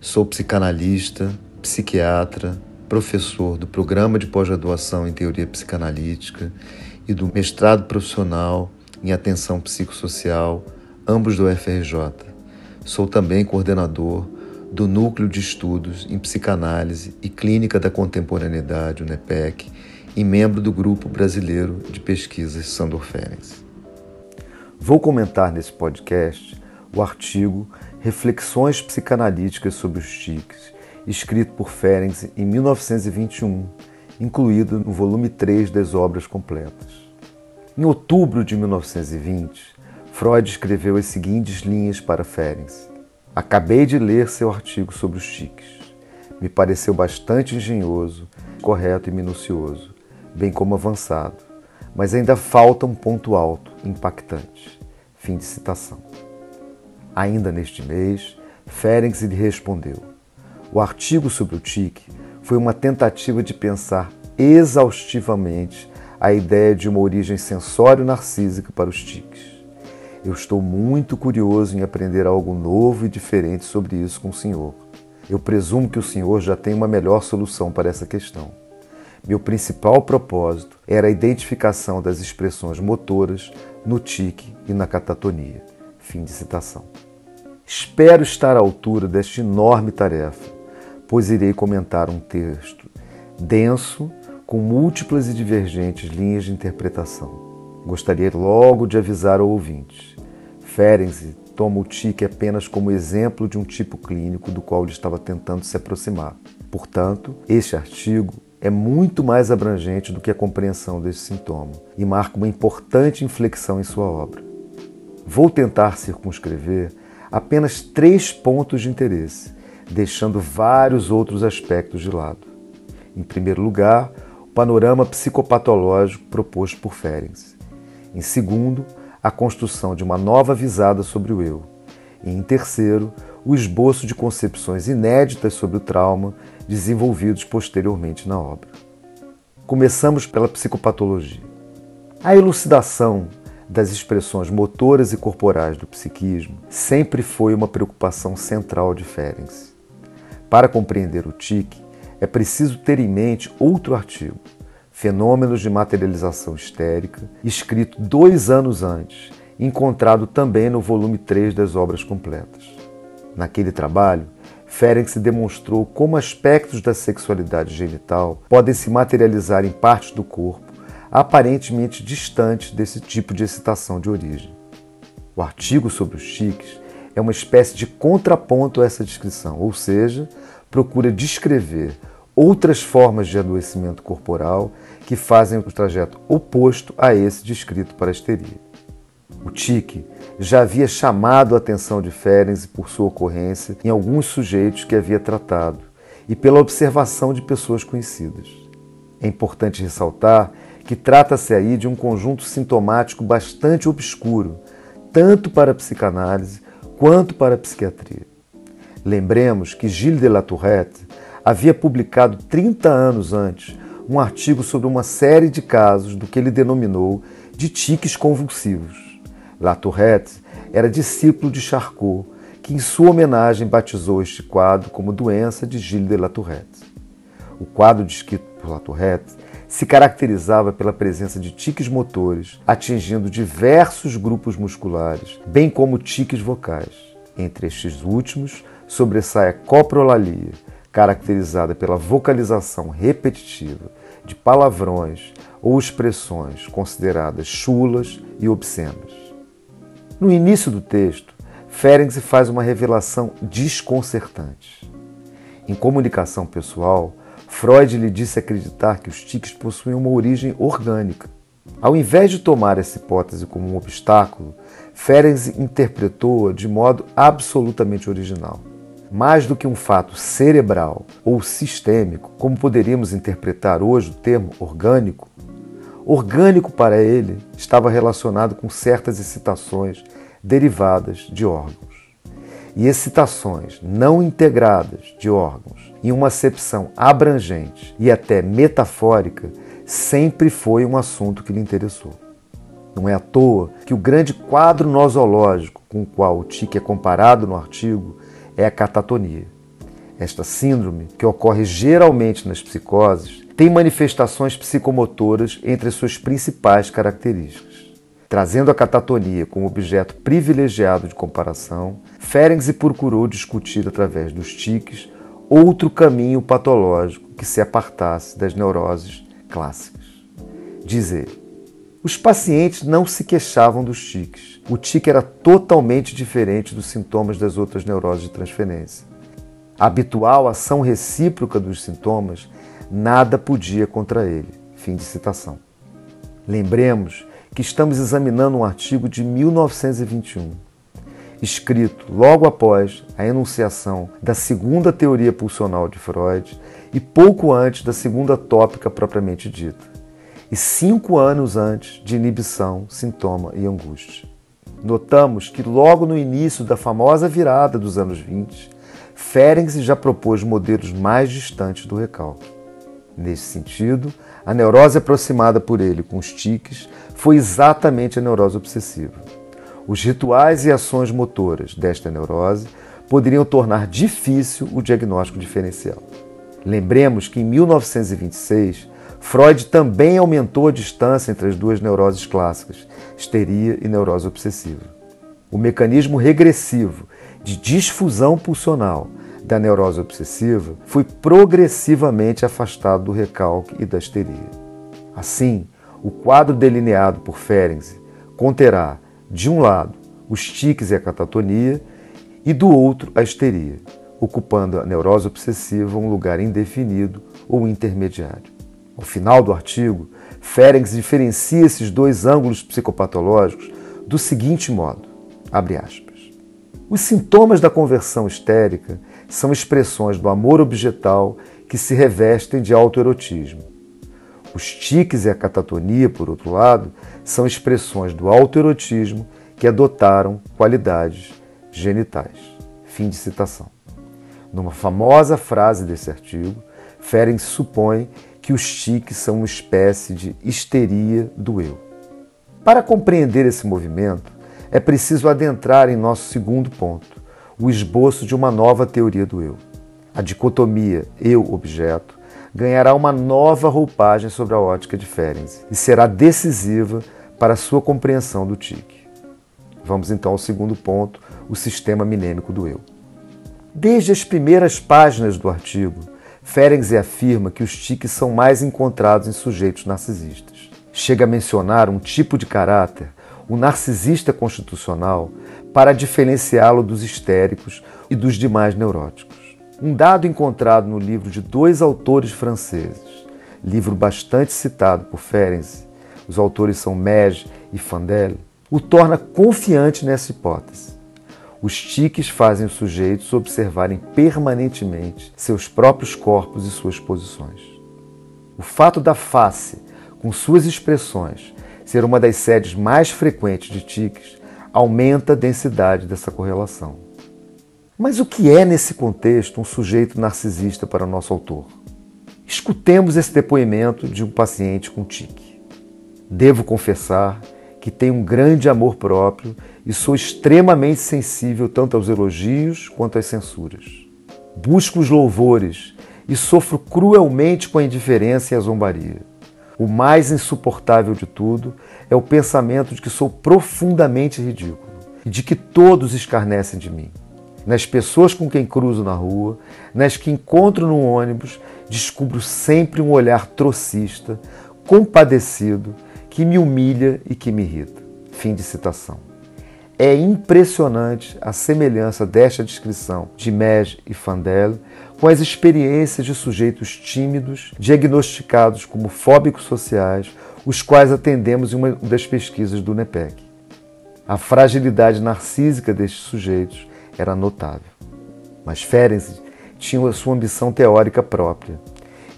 sou psicanalista, psiquiatra, professor do programa de pós-graduação em teoria psicanalítica e do mestrado profissional em atenção psicossocial, ambos do FRJ. Sou também coordenador do Núcleo de Estudos em Psicanálise e Clínica da Contemporaneidade, UNEPEC, e membro do Grupo Brasileiro de Pesquisas Sandor Ferenc. Vou comentar nesse podcast o artigo Reflexões Psicanalíticas sobre os Tiques, escrito por Ferenc em 1921, incluído no volume 3 das Obras Completas. Em outubro de 1920, Freud escreveu as seguintes linhas para Ferenc. Acabei de ler seu artigo sobre os tiques. Me pareceu bastante engenhoso, correto e minucioso, bem como avançado, mas ainda falta um ponto alto, impactante. Fim de citação. Ainda neste mês, Ferenc lhe respondeu. O artigo sobre o tique foi uma tentativa de pensar exaustivamente a ideia de uma origem sensório-narcísica para os tiques. Eu estou muito curioso em aprender algo novo e diferente sobre isso com o senhor. Eu presumo que o senhor já tem uma melhor solução para essa questão. Meu principal propósito era a identificação das expressões motoras no tique e na catatonia. Fim de citação. Espero estar à altura desta enorme tarefa, pois irei comentar um texto denso com múltiplas e divergentes linhas de interpretação. Gostaria logo de avisar ao ouvinte. Ferenczi toma o tique apenas como exemplo de um tipo clínico do qual ele estava tentando se aproximar. Portanto, este artigo é muito mais abrangente do que a compreensão desse sintoma e marca uma importante inflexão em sua obra. Vou tentar circunscrever apenas três pontos de interesse, deixando vários outros aspectos de lado. Em primeiro lugar, o panorama psicopatológico proposto por Ferenc. Em segundo, a construção de uma nova visada sobre o eu. E em terceiro, o esboço de concepções inéditas sobre o trauma desenvolvidos posteriormente na obra. Começamos pela psicopatologia. A elucidação das expressões motoras e corporais do psiquismo sempre foi uma preocupação central de Ferenc. Para compreender o tique, é preciso ter em mente outro artigo, Fenômenos de Materialização Histérica, escrito dois anos antes, encontrado também no volume 3 das Obras Completas. Naquele trabalho, Ferenc demonstrou como aspectos da sexualidade genital podem se materializar em partes do corpo aparentemente distantes desse tipo de excitação de origem. O artigo sobre os tiques é uma espécie de contraponto a essa descrição, ou seja, procura descrever outras formas de adoecimento corporal que fazem o trajeto oposto a esse descrito para a histeria. O tique já havia chamado a atenção de Ferenc por sua ocorrência em alguns sujeitos que havia tratado e pela observação de pessoas conhecidas. É importante ressaltar que trata-se aí de um conjunto sintomático bastante obscuro, tanto para a psicanálise quanto para a psiquiatria. Lembremos que Gilles de la Tourette havia publicado 30 anos antes um artigo sobre uma série de casos do que ele denominou de tiques convulsivos. La Tourette era discípulo de Charcot, que em sua homenagem batizou este quadro como doença de Gilles de la Tourette. O quadro descrito por La Tourette se caracterizava pela presença de tiques motores, atingindo diversos grupos musculares, bem como tiques vocais. Entre estes últimos, sobressai a coprolalia, caracterizada pela vocalização repetitiva de palavrões ou expressões consideradas chulas e obscenas. No início do texto, Ferenc faz uma revelação desconcertante. Em comunicação pessoal, Freud lhe disse acreditar que os tiques possuem uma origem orgânica. Ao invés de tomar essa hipótese como um obstáculo, Ferenc interpretou-a de modo absolutamente original. mais do que um fato cerebral ou sistêmico, como poderíamos interpretar hoje o termo orgânico, orgânico para ele estava relacionado com certas excitações derivadas de órgãos. E excitações não integradas de órgãos, em uma acepção abrangente e até metafórica, sempre foi um assunto que lhe interessou. Não é à toa que o grande quadro nosológico com o qual o tique é comparado no artigo é a catatonia. Esta síndrome, que ocorre geralmente nas psicoses, tem manifestações psicomotoras entre as suas principais características. Trazendo a catatonia como objeto privilegiado de comparação, Ferenczi procurou discutir através dos tiques outro caminho patológico que se apartasse das neuroses clássicas. Dizer, os pacientes não se queixavam dos tiques. O tique era totalmente diferente dos sintomas das outras neuroses de transferência. A habitual ação recíproca dos sintomas nada podia contra ele. Fim de citação. Lembremos que estamos examinando um artigo de 1921, escrito logo após a enunciação da segunda teoria pulsional de Freud e pouco antes da segunda tópica propriamente dita e cinco anos antes de inibição, sintoma e angústia. Notamos que logo no início da famosa virada dos anos 20, Ferenczi já propôs modelos mais distantes do recalque. Nesse sentido, a neurose aproximada por ele com os tiques foi exatamente a neurose obsessiva. Os rituais e ações motoras desta neurose poderiam tornar difícil o diagnóstico diferencial. Lembremos que em 1926 Freud também aumentou a distância entre as duas neuroses clássicas, histeria e neurose obsessiva. O mecanismo regressivo de disfusão pulsional da neurose obsessiva foi progressivamente afastado do recalque e da histeria. Assim, o quadro delineado por Ferenczi conterá, de um lado, os tiques e a catatonia, e do outro, a histeria, ocupando a neurose obsessiva um lugar indefinido ou intermediário. Ao final do artigo, Ferenczi diferencia esses dois ângulos psicopatológicos do seguinte modo: aspas, Os sintomas da conversão histérica são expressões do amor objetal que se revestem de autoerotismo. Os tiques e a catatonia, por outro lado, são expressões do autoerotismo que adotaram qualidades genitais. Fim de citação. Numa famosa frase desse artigo, Ferenczi supõe que os tiques são uma espécie de histeria do eu. Para compreender esse movimento, é preciso adentrar em nosso segundo ponto, o esboço de uma nova teoria do eu. A dicotomia eu-objeto ganhará uma nova roupagem sobre a ótica de Ferenczi e será decisiva para a sua compreensão do tique. Vamos então ao segundo ponto, o sistema minêmico do eu. Desde as primeiras páginas do artigo, Ferenczi afirma que os tiques são mais encontrados em sujeitos narcisistas. Chega a mencionar um tipo de caráter, o narcisista constitucional, para diferenciá-lo dos histéricos e dos demais neuróticos. Um dado encontrado no livro de dois autores franceses, livro bastante citado por Ferenczi, os autores são Mege e Fandel, o torna confiante nessa hipótese. Os tiques fazem os sujeitos observarem permanentemente seus próprios corpos e suas posições. O fato da face, com suas expressões, ser uma das sedes mais frequentes de tiques, aumenta a densidade dessa correlação. Mas o que é, nesse contexto, um sujeito narcisista para nosso autor? Escutemos esse depoimento de um paciente com tique. Devo confessar que tenho um grande amor próprio e sou extremamente sensível tanto aos elogios quanto às censuras. Busco os louvores e sofro cruelmente com a indiferença e a zombaria. O mais insuportável de tudo é o pensamento de que sou profundamente ridículo e de que todos escarnecem de mim. Nas pessoas com quem cruzo na rua, nas que encontro no ônibus, descubro sempre um olhar trocista, compadecido que me humilha e que me irrita. Fim de citação. É impressionante a semelhança desta descrição de Mege e Fandel com as experiências de sujeitos tímidos, diagnosticados como fóbicos sociais, os quais atendemos em uma das pesquisas do NEPEC. A fragilidade narcísica destes sujeitos era notável. Mas Ferenczi tinha a sua ambição teórica própria.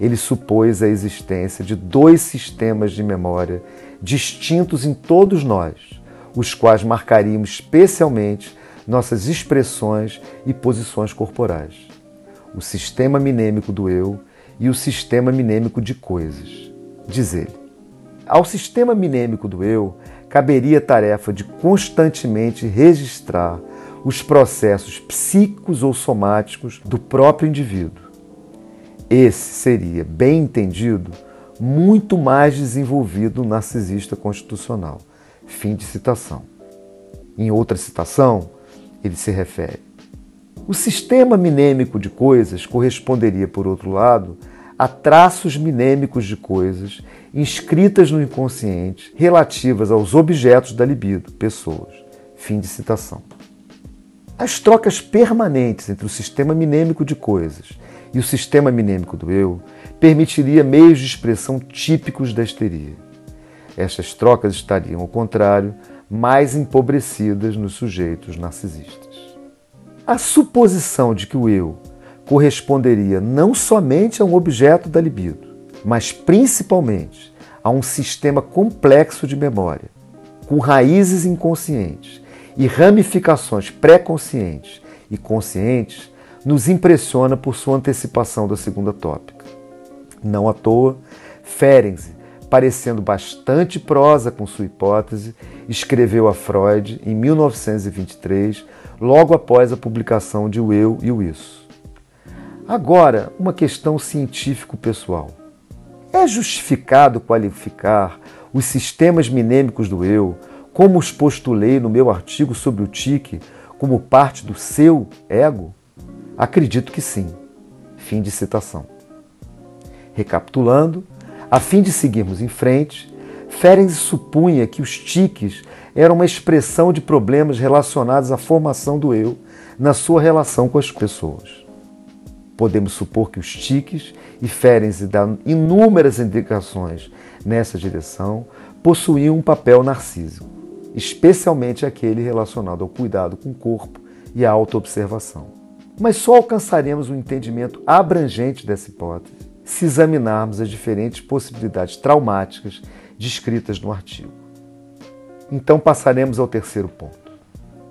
Ele supôs a existência de dois sistemas de memória distintos em todos nós, os quais marcariam especialmente nossas expressões e posições corporais. O sistema minêmico do eu e o sistema minêmico de coisas. Diz ele. Ao sistema minêmico do eu caberia a tarefa de constantemente registrar os processos psíquicos ou somáticos do próprio indivíduo. Esse seria, bem entendido, muito mais desenvolvido narcisista constitucional. Fim de citação. Em outra citação, ele se refere. O sistema minêmico de coisas corresponderia, por outro lado, a traços minêmicos de coisas inscritas no inconsciente relativas aos objetos da libido, pessoas. Fim de citação. As trocas permanentes entre o sistema minêmico de coisas e o sistema minêmico do eu permitiria meios de expressão típicos da histeria. Estas trocas estariam, ao contrário, mais empobrecidas nos sujeitos narcisistas. A suposição de que o eu corresponderia não somente a um objeto da libido, mas principalmente a um sistema complexo de memória, com raízes inconscientes e ramificações pré-conscientes e conscientes nos impressiona por sua antecipação da segunda tópica. Não à toa, Ferenczi, parecendo bastante prosa com sua hipótese, escreveu a Freud em 1923, logo após a publicação de O Eu e o Isso. Agora, uma questão científico-pessoal. É justificado qualificar os sistemas minêmicos do eu como os postulei no meu artigo sobre o tique, como parte do seu ego? Acredito que sim. Fim de citação. Recapitulando, a fim de seguirmos em frente, Ferenc supunha que os tiques eram uma expressão de problemas relacionados à formação do eu na sua relação com as pessoas. Podemos supor que os tiques, e Ferenc dá inúmeras indicações nessa direção, possuíam um papel narcísico especialmente aquele relacionado ao cuidado com o corpo e à autoobservação. Mas só alcançaremos um entendimento abrangente dessa hipótese se examinarmos as diferentes possibilidades traumáticas descritas no artigo. Então passaremos ao terceiro ponto.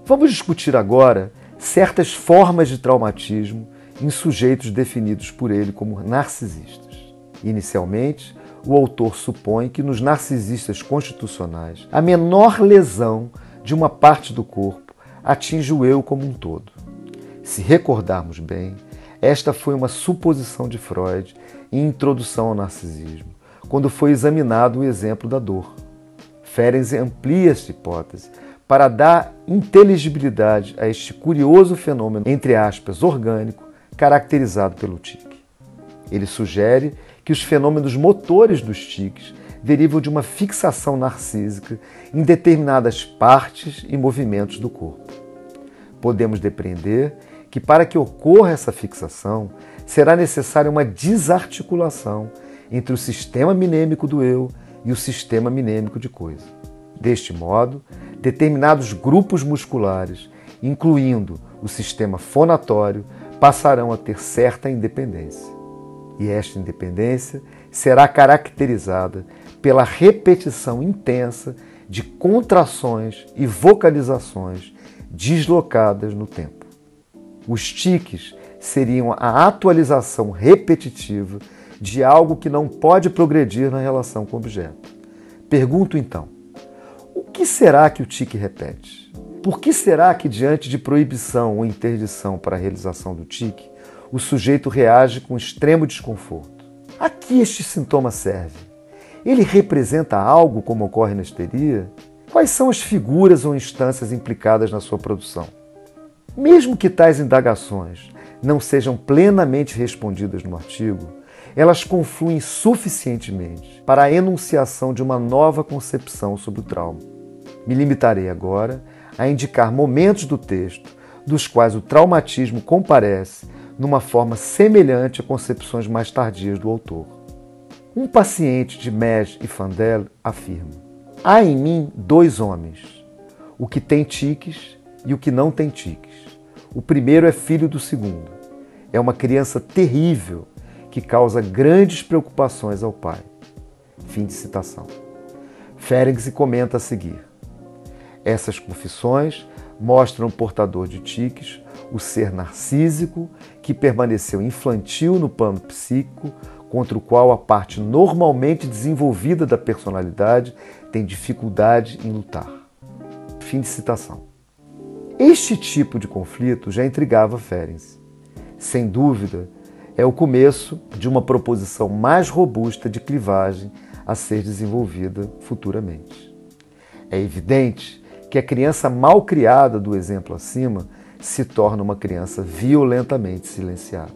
Vamos discutir agora certas formas de traumatismo em sujeitos definidos por ele como narcisistas. Inicialmente, o autor supõe que nos narcisistas constitucionais a menor lesão de uma parte do corpo atinge o eu como um todo. Se recordarmos bem, esta foi uma suposição de Freud em Introdução ao Narcisismo, quando foi examinado o exemplo da dor. Ferenczi amplia esta hipótese para dar inteligibilidade a este curioso fenômeno, entre aspas, orgânico, caracterizado pelo tique. Ele sugere que os fenômenos motores dos tiques derivam de uma fixação narcísica em determinadas partes e movimentos do corpo. Podemos depreender que para que ocorra essa fixação, será necessária uma desarticulação entre o sistema minêmico do eu e o sistema minêmico de coisa. Deste modo, determinados grupos musculares, incluindo o sistema fonatório, passarão a ter certa independência e esta independência será caracterizada pela repetição intensa de contrações e vocalizações deslocadas no tempo. Os tiques seriam a atualização repetitiva de algo que não pode progredir na relação com o objeto. Pergunto então: o que será que o tique repete? Por que será que, diante de proibição ou interdição para a realização do tique, o sujeito reage com extremo desconforto. A que este sintoma serve? Ele representa algo como ocorre na histeria? Quais são as figuras ou instâncias implicadas na sua produção? Mesmo que tais indagações não sejam plenamente respondidas no artigo, elas confluem suficientemente para a enunciação de uma nova concepção sobre o trauma. Me limitarei agora a indicar momentos do texto dos quais o traumatismo comparece numa forma semelhante a concepções mais tardias do autor. Um paciente de Mej e Fandel afirma: Há em mim dois homens, o que tem tiques e o que não tem tiques, O primeiro é filho do segundo. É uma criança terrível que causa grandes preocupações ao pai. Fim de citação. Ferenczi comenta a seguir. Essas confissões mostram o portador de tiques o ser narcísico que permaneceu infantil no plano psíquico, contra o qual a parte normalmente desenvolvida da personalidade tem dificuldade em lutar. Fim de citação. Este tipo de conflito já intrigava Ferenc. Sem dúvida, é o começo de uma proposição mais robusta de clivagem a ser desenvolvida futuramente. É evidente que a criança mal criada do exemplo acima se torna uma criança violentamente silenciada.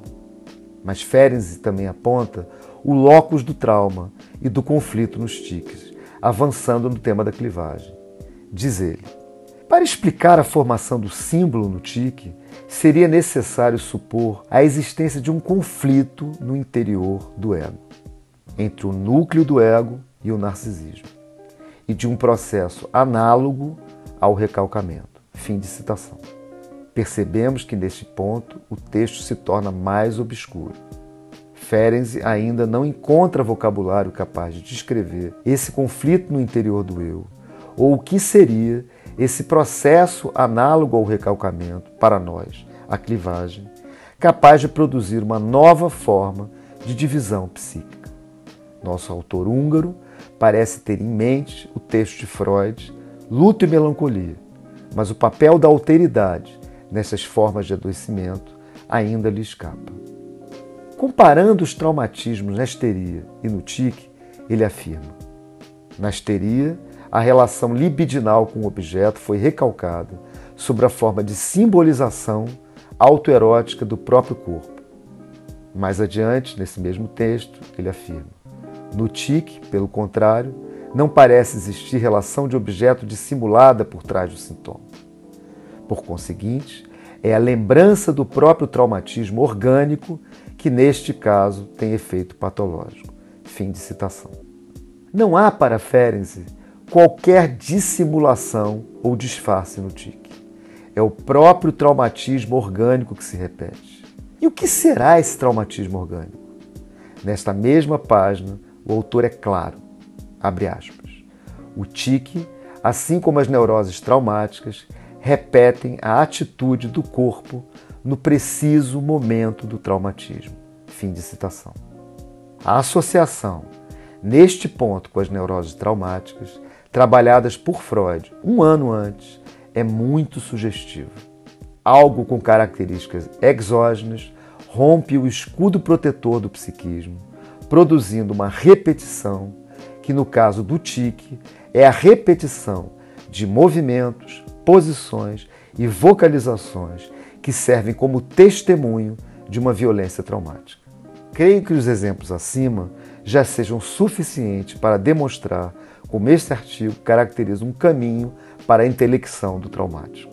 Mas Ferenczi também aponta o locus do trauma e do conflito nos tiques, avançando no tema da clivagem. Diz ele: Para explicar a formação do símbolo no tique, seria necessário supor a existência de um conflito no interior do ego, entre o núcleo do ego e o narcisismo, e de um processo análogo ao recalcamento. Fim de citação. Percebemos que neste ponto o texto se torna mais obscuro. Ferenczi ainda não encontra vocabulário capaz de descrever esse conflito no interior do eu, ou o que seria esse processo análogo ao recalcamento para nós, a clivagem, capaz de produzir uma nova forma de divisão psíquica. Nosso autor húngaro parece ter em mente o texto de Freud luto e melancolia, mas o papel da alteridade nessas formas de adoecimento ainda lhe escapa. Comparando os traumatismos na histeria e no tique, ele afirma: na histeria, a relação libidinal com o objeto foi recalcada sobre a forma de simbolização autoerótica do próprio corpo. Mais adiante, nesse mesmo texto, ele afirma: no tique, pelo contrário, não parece existir relação de objeto dissimulada por trás do sintoma. Por conseguinte, é a lembrança do próprio traumatismo orgânico que, neste caso, tem efeito patológico. Fim de citação. Não há para Ferenczi qualquer dissimulação ou disfarce no tique. É o próprio traumatismo orgânico que se repete. E o que será esse traumatismo orgânico? Nesta mesma página, o autor é claro abre aspas. O tique, assim como as neuroses traumáticas, repetem a atitude do corpo no preciso momento do traumatismo. Fim de citação. A associação, neste ponto com as neuroses traumáticas, trabalhadas por Freud um ano antes, é muito sugestiva. Algo com características exógenas rompe o escudo protetor do psiquismo, produzindo uma repetição que no caso do tique é a repetição de movimentos, posições e vocalizações que servem como testemunho de uma violência traumática. Creio que os exemplos acima já sejam suficientes para demonstrar como este artigo caracteriza um caminho para a intelecção do traumático.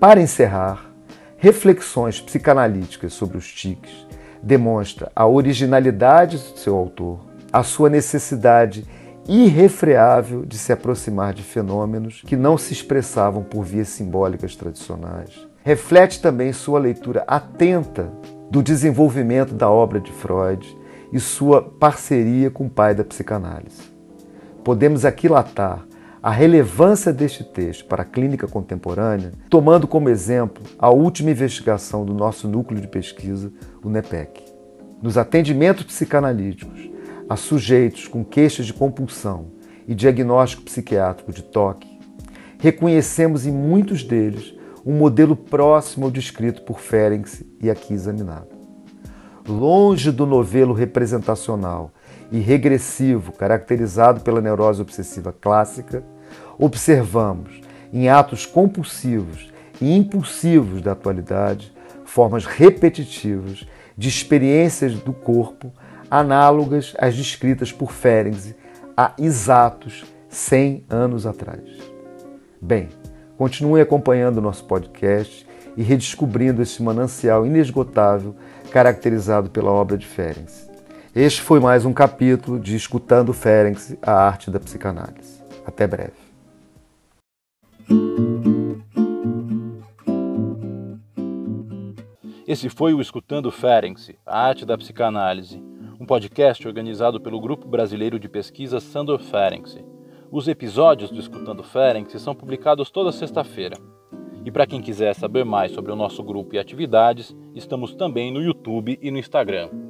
Para encerrar, Reflexões psicanalíticas sobre os tiques demonstra a originalidade do seu autor, a sua necessidade irrefreável de se aproximar de fenômenos que não se expressavam por vias simbólicas tradicionais. Reflete também sua leitura atenta do desenvolvimento da obra de Freud e sua parceria com o pai da psicanálise. Podemos aquilatar a relevância deste texto para a clínica contemporânea, tomando como exemplo a última investigação do nosso núcleo de pesquisa, o NEPEC. Nos atendimentos psicanalíticos, a sujeitos com queixas de compulsão e diagnóstico psiquiátrico de toque, reconhecemos em muitos deles um modelo próximo ao descrito por Ferenczi e aqui examinado. Longe do novelo representacional e regressivo caracterizado pela neurose obsessiva clássica, observamos em atos compulsivos e impulsivos da atualidade formas repetitivas de experiências do corpo análogas às descritas por Ferenczi há exatos 100 anos atrás. Bem, continue acompanhando o nosso podcast e redescobrindo esse manancial inesgotável caracterizado pela obra de Ferenczi. Este foi mais um capítulo de Escutando Ferenczi, a arte da psicanálise. Até breve. Esse foi o Escutando Ferenc, a arte da psicanálise, um podcast organizado pelo Grupo Brasileiro de Pesquisa Sandor Ferenc. Os episódios do Escutando Ferenc são publicados toda sexta-feira. E para quem quiser saber mais sobre o nosso grupo e atividades, estamos também no YouTube e no Instagram.